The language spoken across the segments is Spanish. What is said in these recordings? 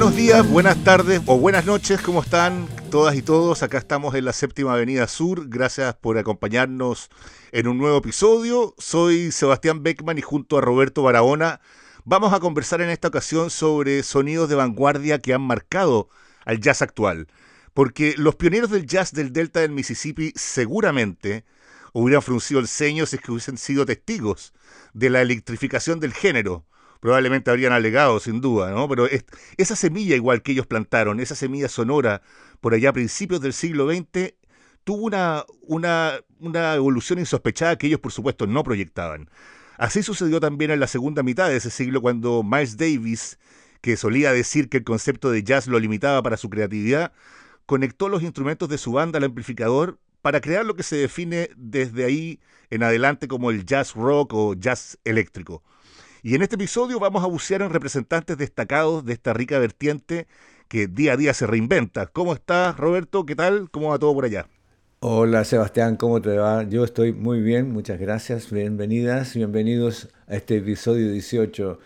Buenos días, buenas tardes o buenas noches, ¿cómo están todas y todos? Acá estamos en la séptima avenida sur. Gracias por acompañarnos en un nuevo episodio. Soy Sebastián Beckman y junto a Roberto Barahona vamos a conversar en esta ocasión sobre sonidos de vanguardia que han marcado al jazz actual. Porque los pioneros del jazz del delta del Mississippi seguramente hubieran fruncido el ceño si es que hubiesen sido testigos de la electrificación del género probablemente habrían alegado, sin duda, ¿no? Pero esa semilla igual que ellos plantaron, esa semilla sonora por allá a principios del siglo XX, tuvo una, una, una evolución insospechada que ellos, por supuesto, no proyectaban. Así sucedió también en la segunda mitad de ese siglo cuando Miles Davis, que solía decir que el concepto de jazz lo limitaba para su creatividad, conectó los instrumentos de su banda al amplificador para crear lo que se define desde ahí en adelante como el jazz rock o jazz eléctrico. Y en este episodio vamos a bucear en representantes destacados de esta rica vertiente que día a día se reinventa. ¿Cómo estás, Roberto? ¿Qué tal? ¿Cómo va todo por allá? Hola, Sebastián, ¿cómo te va? Yo estoy muy bien, muchas gracias. Bienvenidas, bienvenidos a este episodio 18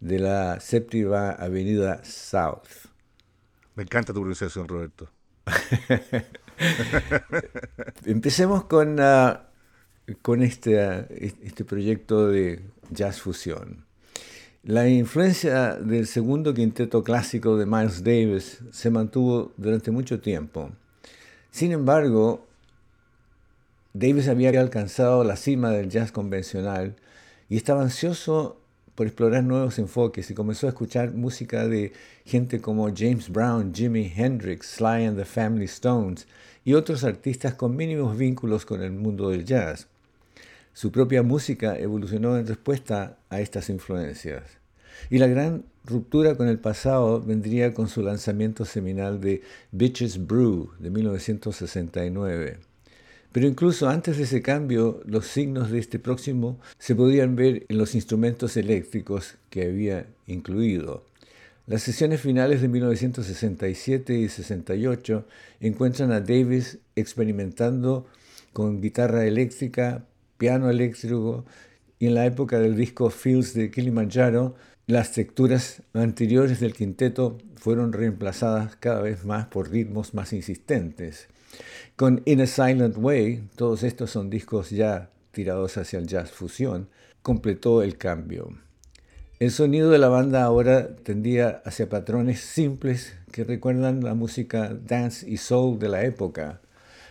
de la séptima avenida South. Me encanta tu pronunciación, Roberto. Empecemos con, ah, con este, este proyecto de jazz fusión. La influencia del segundo quinteto clásico de Miles Davis se mantuvo durante mucho tiempo. Sin embargo, Davis había alcanzado la cima del jazz convencional y estaba ansioso por explorar nuevos enfoques y comenzó a escuchar música de gente como James Brown, Jimi Hendrix, Sly and the Family Stones y otros artistas con mínimos vínculos con el mundo del jazz. Su propia música evolucionó en respuesta a estas influencias. Y la gran ruptura con el pasado vendría con su lanzamiento seminal de Bitches Brew de 1969. Pero incluso antes de ese cambio, los signos de este próximo se podían ver en los instrumentos eléctricos que había incluido. Las sesiones finales de 1967 y 68 encuentran a Davis experimentando con guitarra eléctrica, piano eléctrico y en la época del disco Fields de Kilimanjaro, las texturas anteriores del quinteto fueron reemplazadas cada vez más por ritmos más insistentes. Con In a Silent Way, todos estos son discos ya tirados hacia el jazz fusión, completó el cambio. El sonido de la banda ahora tendía hacia patrones simples que recuerdan la música dance y soul de la época.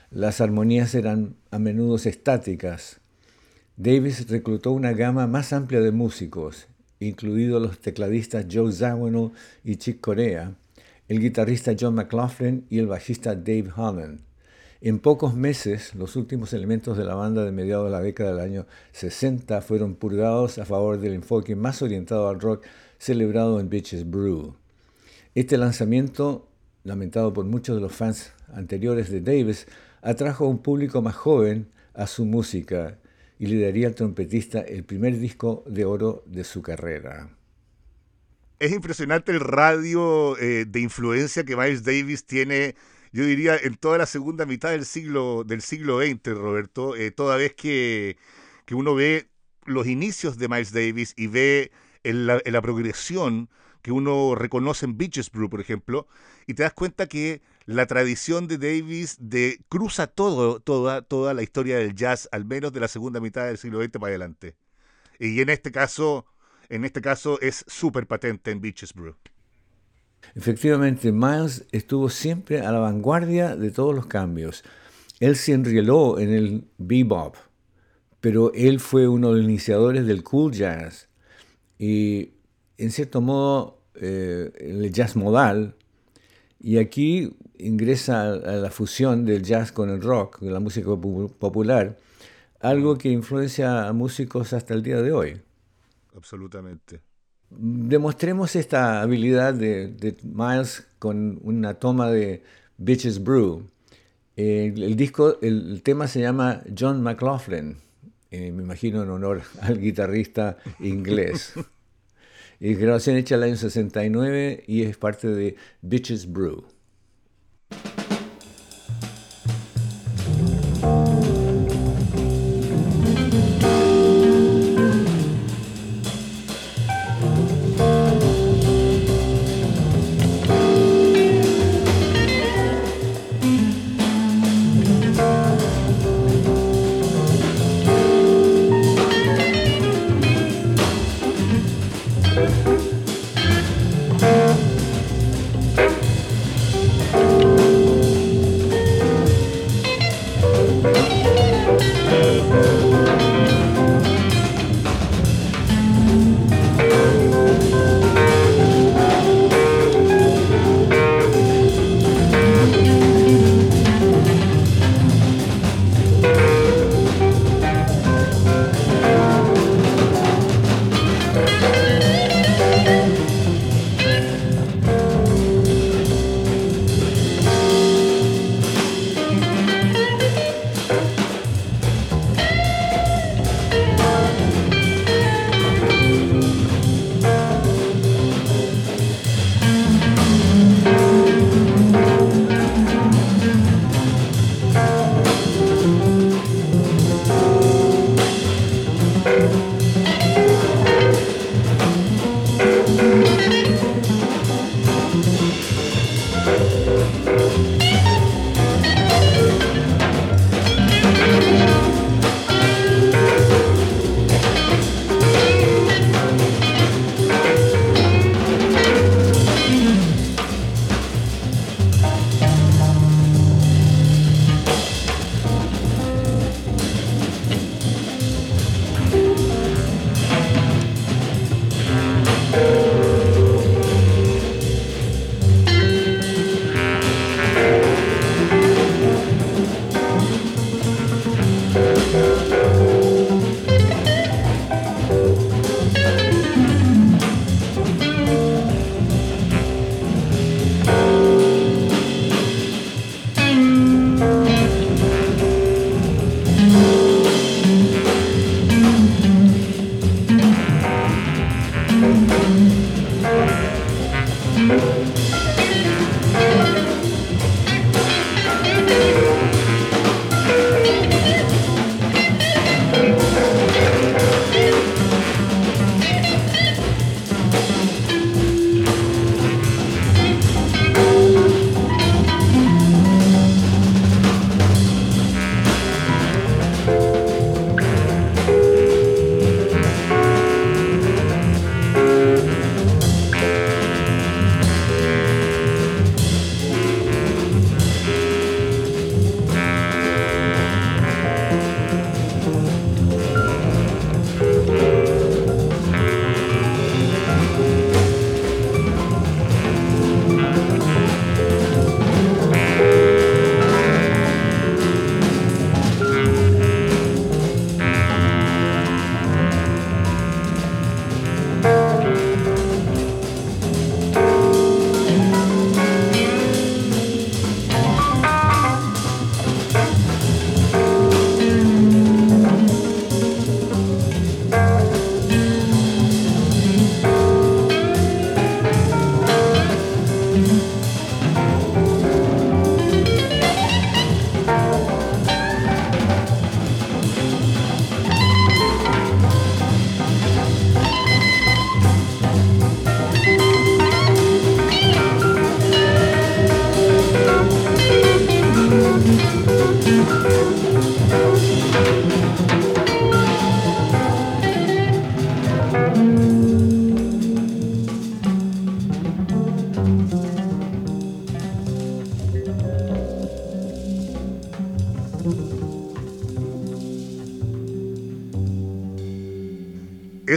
Las armonías eran a menudo estáticas, Davis reclutó una gama más amplia de músicos, incluidos los tecladistas Joe Zawinul y Chick Corea, el guitarrista John McLaughlin y el bajista Dave Holland. En pocos meses, los últimos elementos de la banda de mediados de la década del año 60 fueron purgados a favor del enfoque más orientado al rock celebrado en Bitches Brew. Este lanzamiento, lamentado por muchos de los fans anteriores de Davis, atrajo a un público más joven a su música y le daría al trompetista el primer disco de oro de su carrera. Es impresionante el radio eh, de influencia que Miles Davis tiene, yo diría, en toda la segunda mitad del siglo, del siglo XX, Roberto, eh, toda vez que, uno ve los inicios de Miles Davis y ve la, la progresión que uno reconoce en Beaches Brew, por ejemplo, y te das cuenta que la tradición de Davis de cruza todo, toda, toda la historia del jazz, al menos de la segunda mitad del siglo XX para adelante. Y en este caso, en este caso es súper patente en Beaches Brew. Efectivamente, Miles estuvo siempre a la vanguardia de todos los cambios. Él se enrieló en el bebop, pero él fue uno de los iniciadores del cool jazz. Y en cierto modo, eh, el jazz modal y aquí ingresa a la fusión del jazz con el rock, de la música popular, algo que influencia a músicos hasta el día de hoy. Absolutamente. Demostremos esta habilidad de, Miles con una toma de Bitches Brew. el, disco, el, tema se llama John McLaughlin, eh, me imagino en honor al guitarrista inglés. Grabación hecha el año 69 y es parte de Bitches Brew.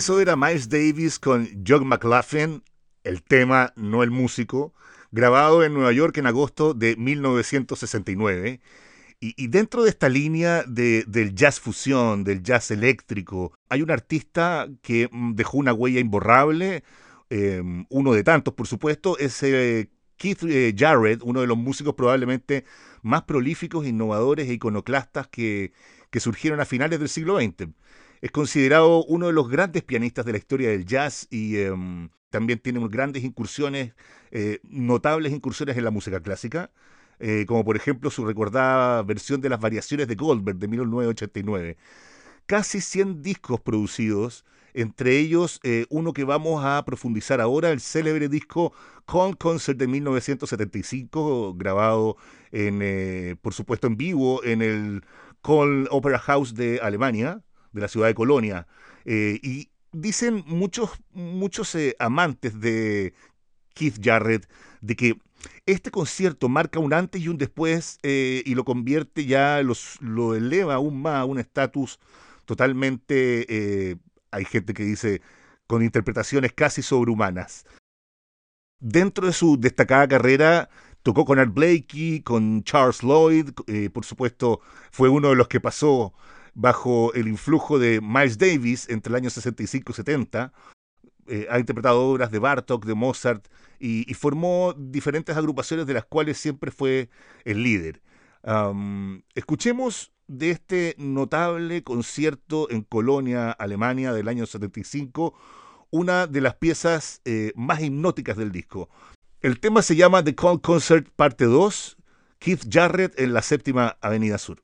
Eso era Miles Davis con John McLaughlin, el tema, no el músico, grabado en Nueva York en agosto de 1969. Y, dentro de esta línea del jazz fusión, del jazz eléctrico, hay un artista que mm, dejó una huella imborrable, em, uno de tantos, por supuesto, es eh, Keith eh, Jarrett, uno de los músicos probablemente más prolíficos, innovadores e iconoclastas que surgieron a finales del siglo XX. Es considerado uno de los grandes pianistas de la historia del jazz y em, también tiene grandes incursiones, eh, notables incursiones en la música clásica. Eh, como por ejemplo su recordada versión de las variaciones de Goldberg de 1989. Casi 100 discos producidos, entre ellos eh, uno que vamos a profundizar ahora, el célebre disco Cold Concert de 1975, grabado en, por supuesto en vivo en el Cole Opera House de Alemania, de la ciudad de Colonia. y dicen muchos, muchos amantes de Keith Jarrett de que este concierto marca un antes y un después eh, y lo convierte ya, los, lo eleva aún más a un estatus totalmente, eh, hay gente que dice, con interpretaciones casi sobrehumanas. Dentro de su destacada carrera, tocó con Art Blakey, con Charles Lloyd, eh, por supuesto, fue uno de los que pasó bajo el influjo de Miles Davis entre el año 65 y 70. ha interpretado obras de Bartok, de Mozart, y, formó diferentes agrupaciones de las cuales siempre fue el líder. escuchemos de este notable concierto en Colonia, Alemania, del año 75, una de las piezas eh, más hipnóticas del disco. El tema se llama The Cold Concert Parte 2, Keith Jarrett en la séptima Avenida Sur.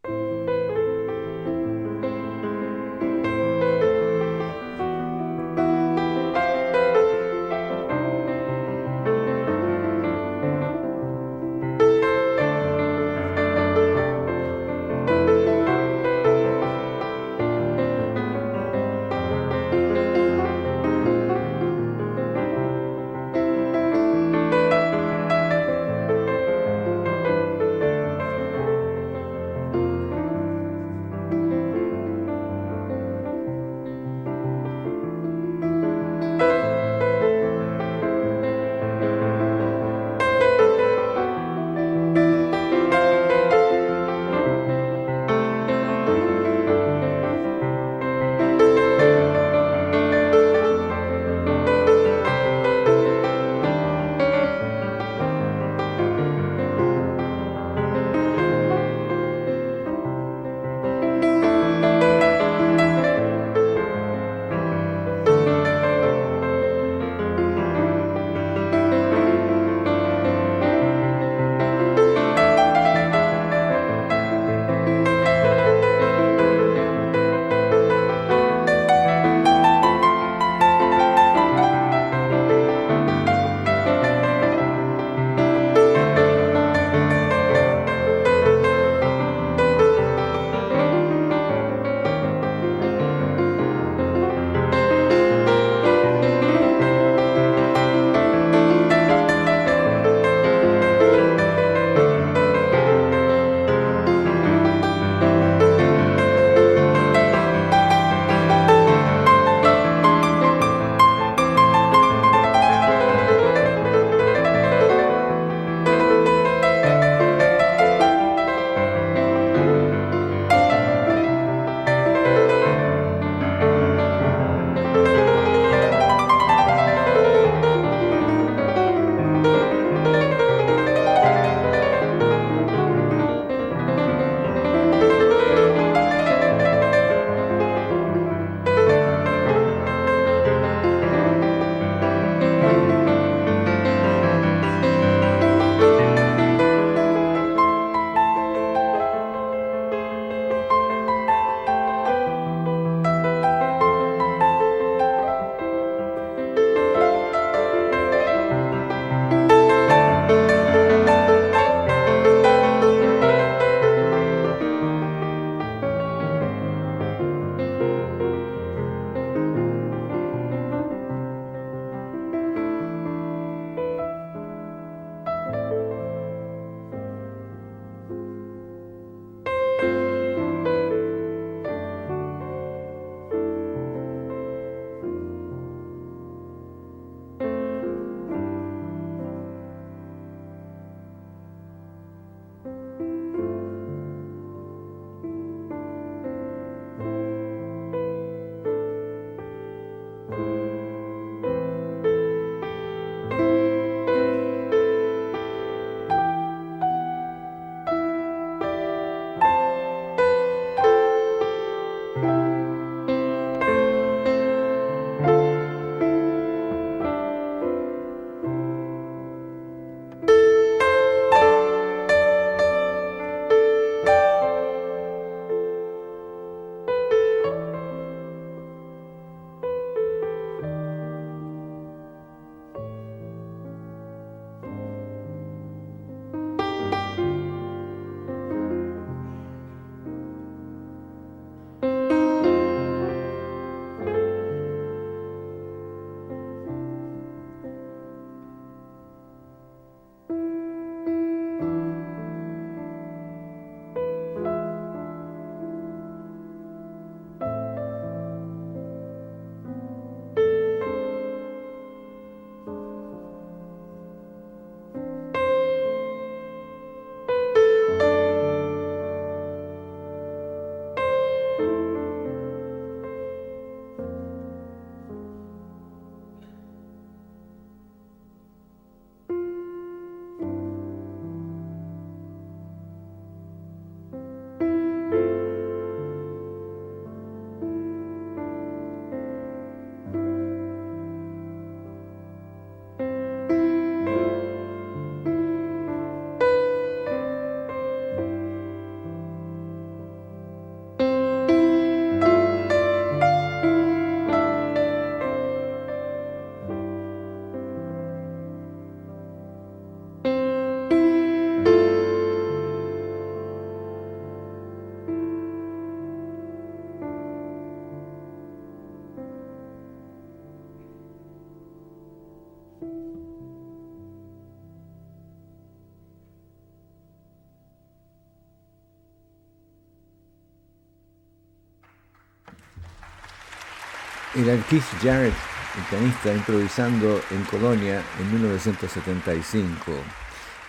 Era Keith Jarrett, el pianista, improvisando en Colonia en 1975.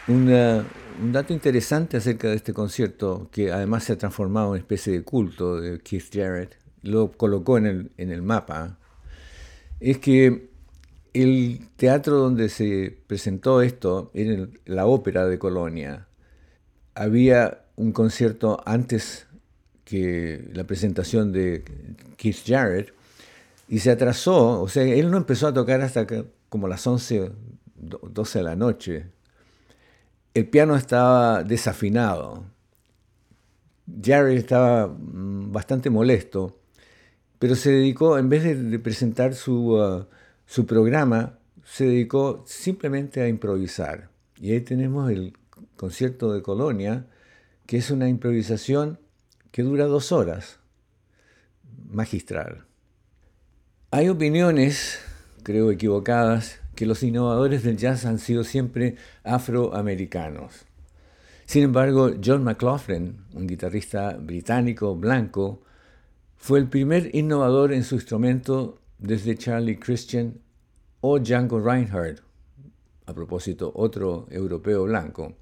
un dato interesante acerca de este concierto, que además se ha transformado en una especie de culto de Keith Jarrett, lo colocó en el, en el mapa, es que el teatro donde se presentó esto era la ópera de Colonia. Había un concierto antes que la presentación de Keith Jarrett y se atrasó, o sea, él no empezó a tocar hasta como las 11, 12 de la noche. El piano estaba desafinado. Jared estaba mm, bastante molesto, pero se dedicó, en vez de, presentar su, uh, su programa, se dedicó simplemente a improvisar. Y ahí tenemos el concierto de Colonia, que es una improvisación que dura dos horas, magistral. Hay opiniones, creo equivocadas, que los innovadores del jazz han sido siempre afroamericanos. Sin embargo, John McLaughlin, un guitarrista británico blanco, fue el primer innovador en su instrumento desde Charlie Christian o Django Reinhardt, a propósito, otro europeo blanco.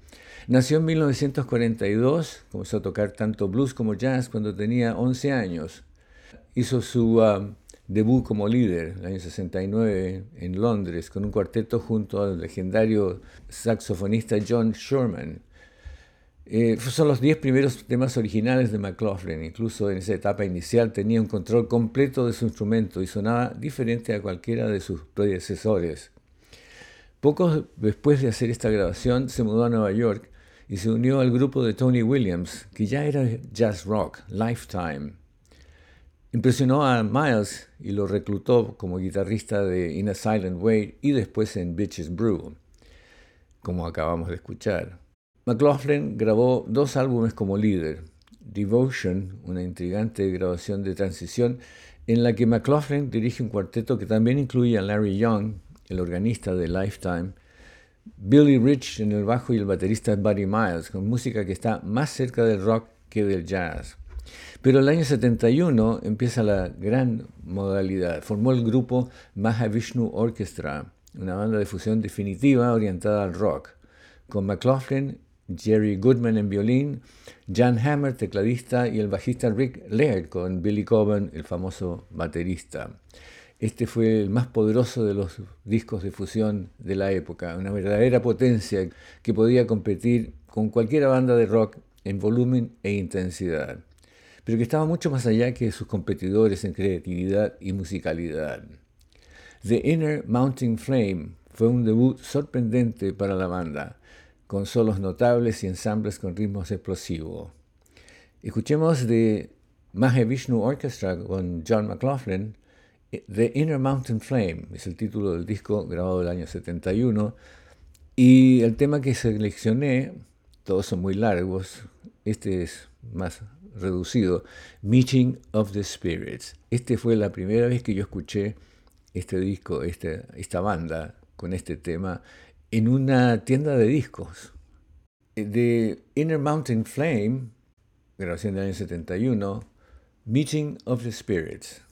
Nació en 1942, comenzó a tocar tanto blues como jazz cuando tenía 11 años. Hizo su um, debut como líder el año 69 en Londres con un cuarteto junto al legendario saxofonista John Sherman. Eh, son los diez primeros temas originales de McLaughlin, incluso en esa etapa inicial tenía un control completo de su instrumento y sonaba diferente a cualquiera de sus predecesores. Poco después de hacer esta grabación se mudó a Nueva York y se unió al grupo de Tony Williams, que ya era jazz rock, Lifetime. Impresionó a Miles y lo reclutó como guitarrista de In a Silent Way y después en Bitches Brew, como acabamos de escuchar. McLaughlin grabó dos álbumes como líder, Devotion, una intrigante grabación de transición en la que McLaughlin dirige un cuarteto que también incluye a Larry Young, el organista de Lifetime, Billy Rich en el bajo y el baterista Buddy Miles, con música que está más cerca del rock que del jazz. Pero el año 71 empieza la gran modalidad. Formó el grupo Mahavishnu Orchestra, una banda de fusión definitiva orientada al rock, con McLaughlin, Jerry Goodman en violín, Jan Hammer, tecladista, y el bajista Rick Laird con Billy Coben, el famoso baterista. Este fue el más poderoso de los discos de fusión de la época, una verdadera potencia que podía competir con cualquier banda de rock en volumen e intensidad pero que estaba mucho más allá que sus competidores en creatividad y musicalidad. The Inner Mounting Flame fue un debut sorprendente para la banda, con solos notables y ensambles con ritmos explosivos. Escuchemos de Mahavishnu Orchestra con John McLaughlin, The Inner Mountain Flame, es el título del disco grabado el año 71, y el tema que seleccioné, todos son muy largos, este es más reducido, Meeting of the Spirits. Este fue la primera vez que yo escuché este disco, este, esta banda con este tema en una tienda de discos. De Inner Mountain Flame, grabación del año 71, Meeting of the Spirits.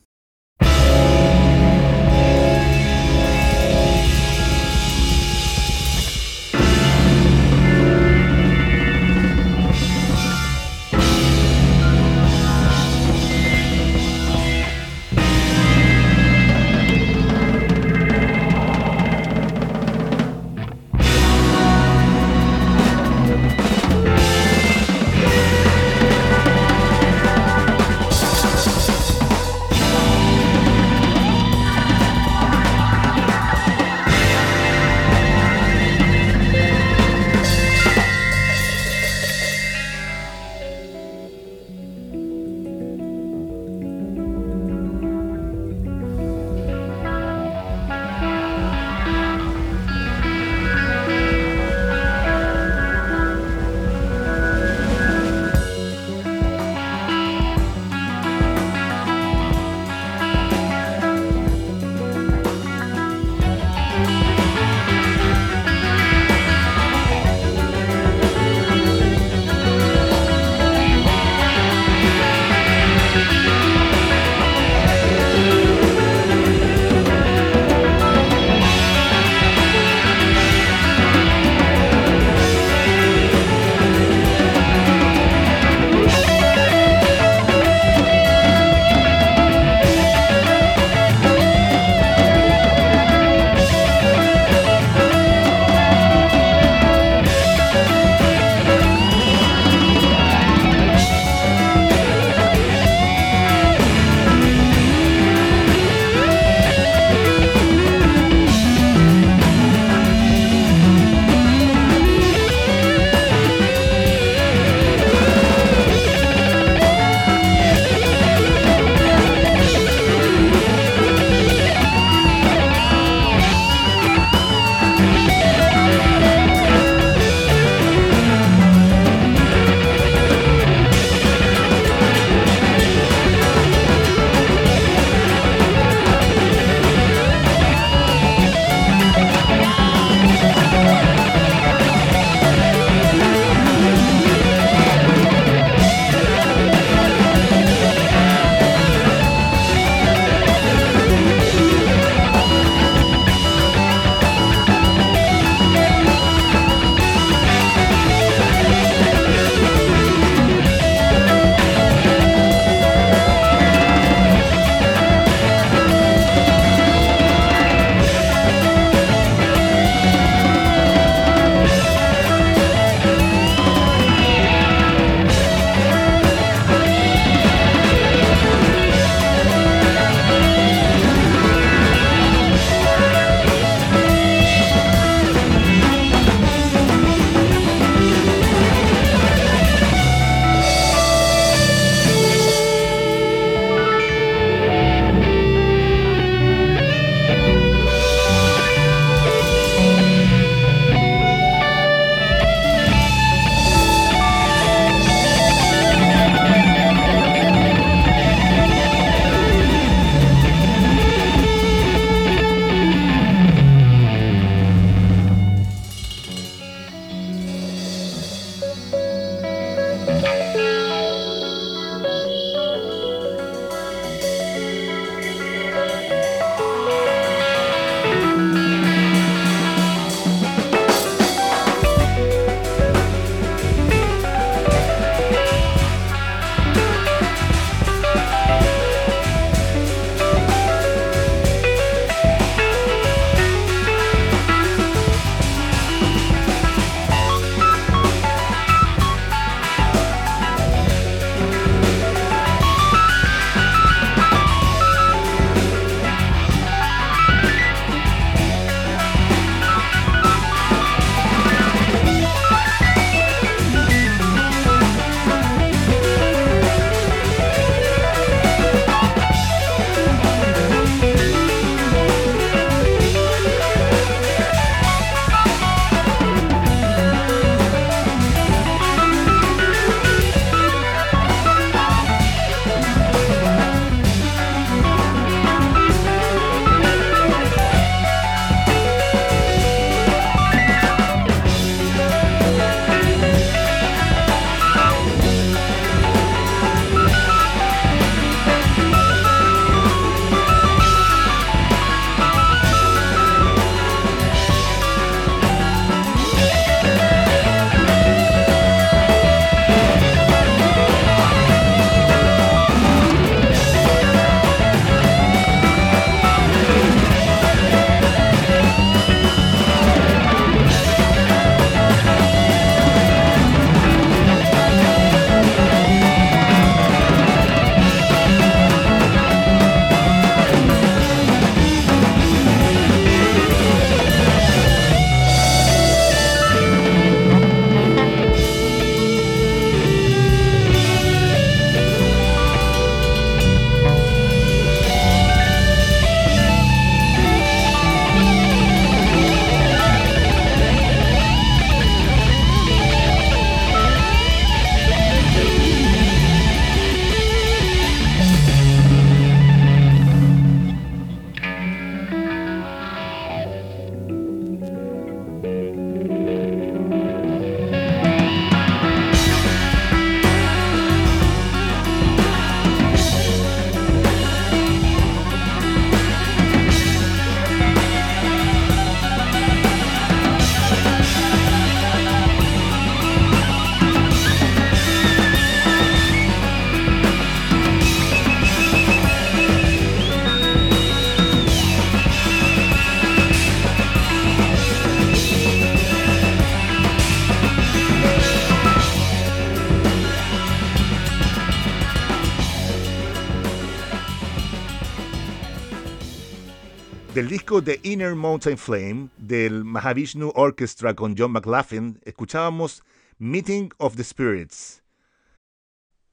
Disco The Inner Mountain Flame del Mahavishnu Orchestra con John McLaughlin, escuchábamos Meeting of the Spirits.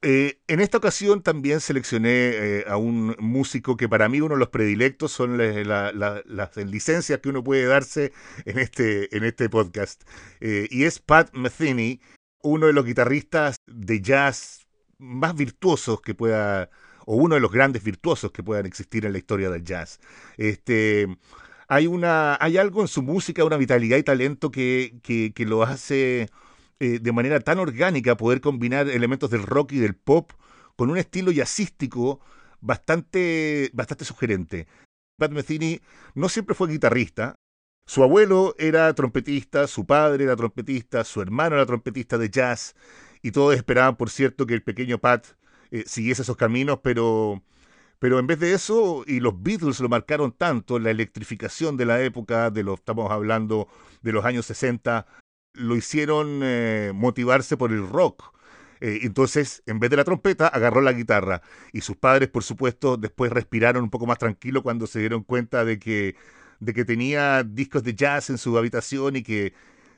Eh, en esta ocasión también seleccioné eh, a un músico que para mí uno de los predilectos son las licencias que uno puede darse en este, en este podcast. Eh, y es Pat Metheny, uno de los guitarristas de jazz más virtuosos que pueda, o uno de los grandes virtuosos que puedan existir en la historia del jazz. Este, hay, una, hay algo en su música, una vitalidad y talento que, que, lo hace eh, de manera tan orgánica poder combinar elementos del rock y del pop con un estilo jazzístico bastante, bastante sugerente. Pat Metheny no siempre fue guitarrista. Su abuelo era trompetista, su padre era trompetista, su hermano era trompetista de jazz, y todos esperaban, por cierto, que el pequeño Pat eh, siguiese esos caminos, pero, pero en vez de eso, y los Beatles lo marcaron tanto, la electrificación de la época, de lo estamos hablando de los años 60, lo hicieron eh, motivarse por el rock. Eh, entonces, en vez de la trompeta, agarró la guitarra. Y sus padres, por supuesto, después respiraron un poco más tranquilo cuando se dieron cuenta de que, de que tenía discos de jazz en su habitación y que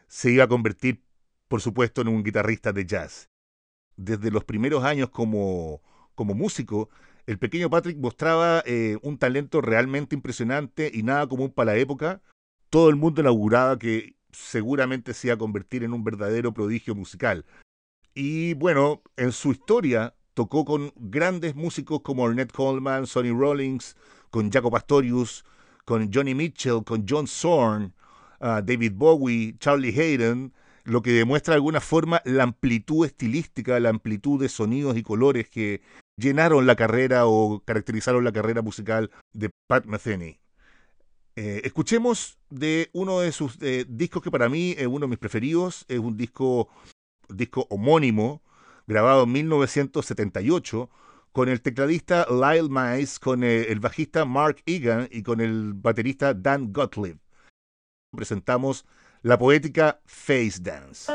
se iba a convertir, por supuesto, en un guitarrista de jazz. Desde los primeros años como, como músico, el pequeño Patrick mostraba eh, un talento realmente impresionante y nada común para la época. Todo el mundo inauguraba que seguramente se iba a convertir en un verdadero prodigio musical. Y bueno, en su historia tocó con grandes músicos como Ornette Coleman, Sonny Rollins, con Jaco Pastorius, con Johnny Mitchell, con John Zorn, ah, David Bowie, Charlie Hayden, lo que demuestra de alguna forma la amplitud estilística, la amplitud de sonidos y colores que llenaron la carrera o caracterizaron la carrera musical de Pat Metheny. Eh, escuchemos de uno de sus eh, discos que para mí es uno de mis preferidos, es un disco, disco homónimo, grabado en 1978, con el tecladista Lyle Mice, con eh, el bajista Mark Egan y con el baterista Dan Gottlieb. Presentamos la poética Face Dance.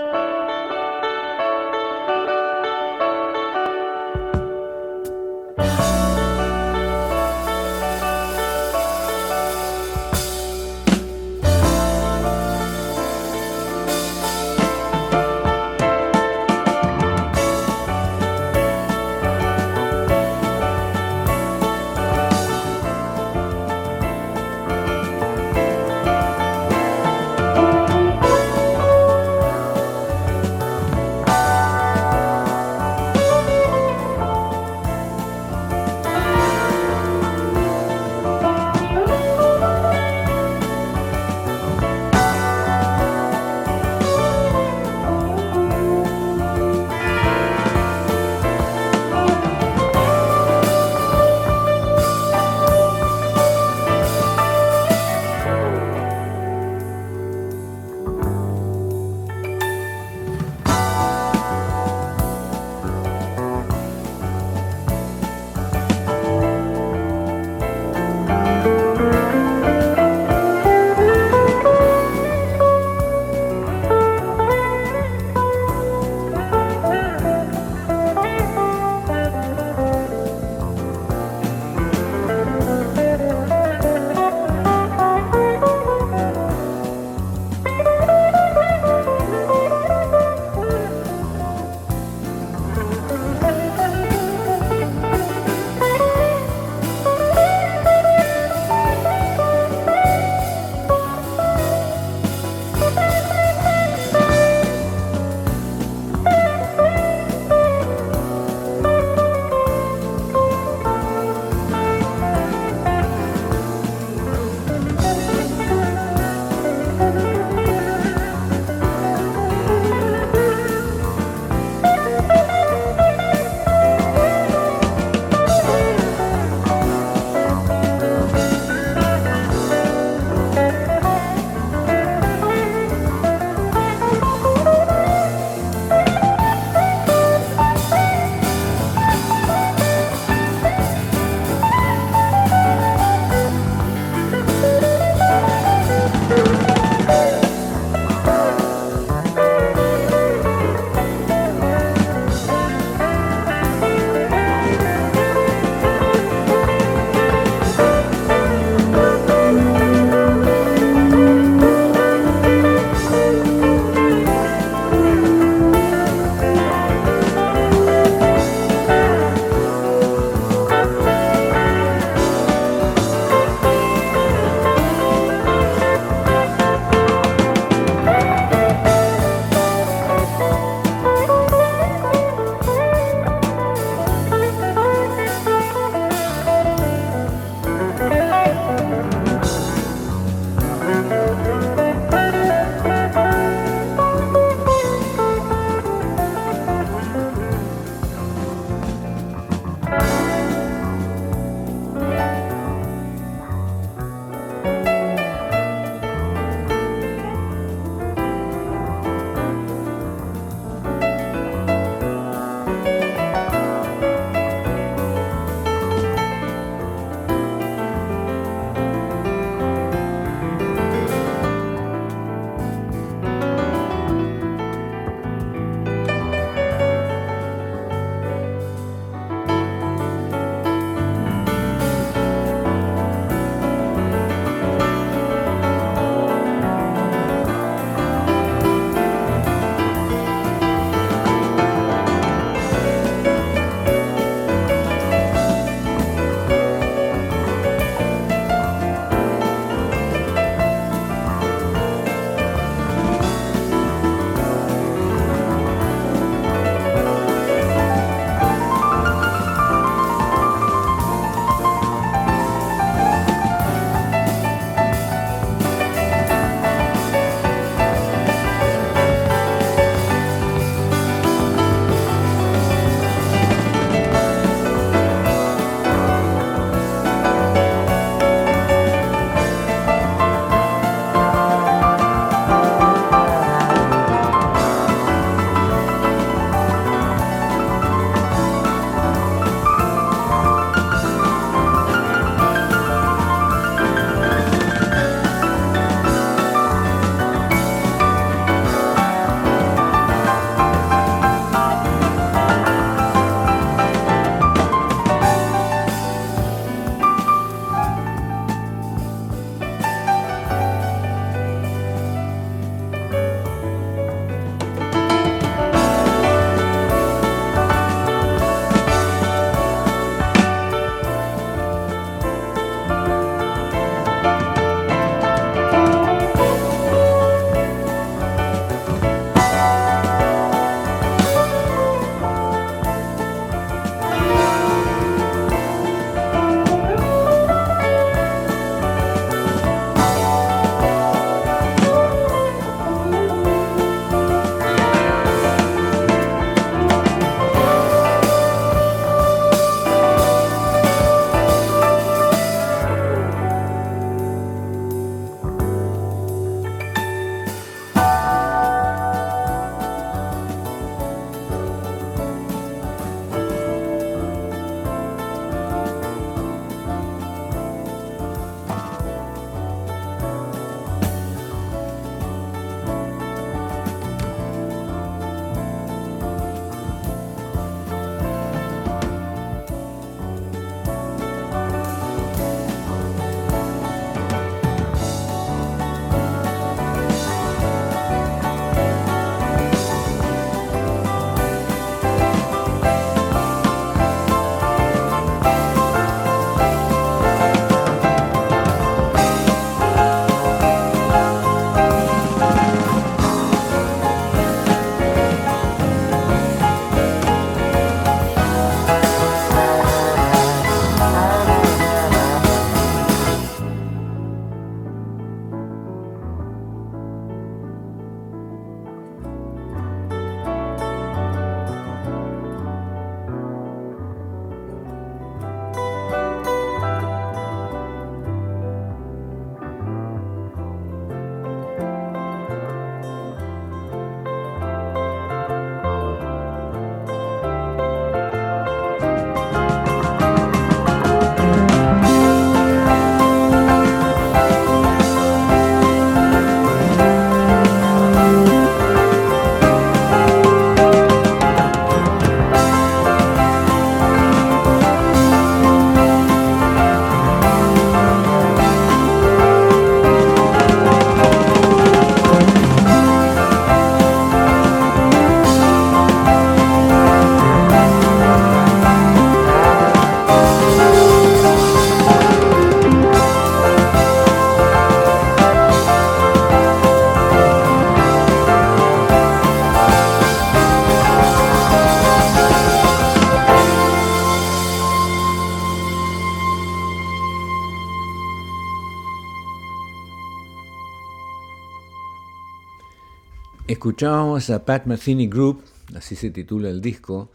Escuchábamos a Pat Metheny Group, así se titula el disco,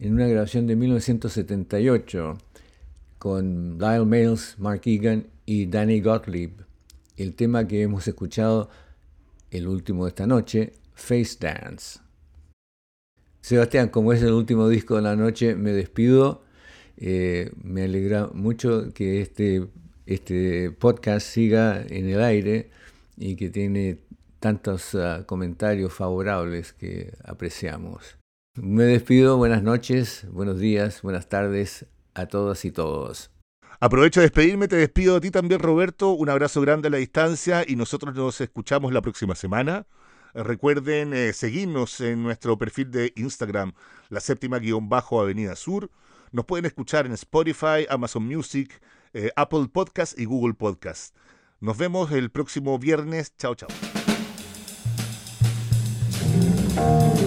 en una grabación de 1978 con Lyle Mills, Mark Egan y Danny Gottlieb. El tema que hemos escuchado, el último de esta noche, Face Dance. Sebastián, como es el último disco de la noche, me despido. Eh, me alegra mucho que este, este podcast siga en el aire y que tiene tantos ah, comentarios favorables que apreciamos. Me despido, buenas noches, buenos días, buenas tardes a todas y todos. Aprovecho de despedirme, te despido a ti también Roberto, un abrazo grande a la distancia y nosotros nos escuchamos la próxima semana. Recuerden eh, seguirnos en nuestro perfil de Instagram, la séptima guion bajo Avenida Sur. Nos pueden escuchar en Spotify, Amazon Music, eh, Apple Podcast y Google Podcast. Nos vemos el próximo viernes. Chao, chao. Thank you.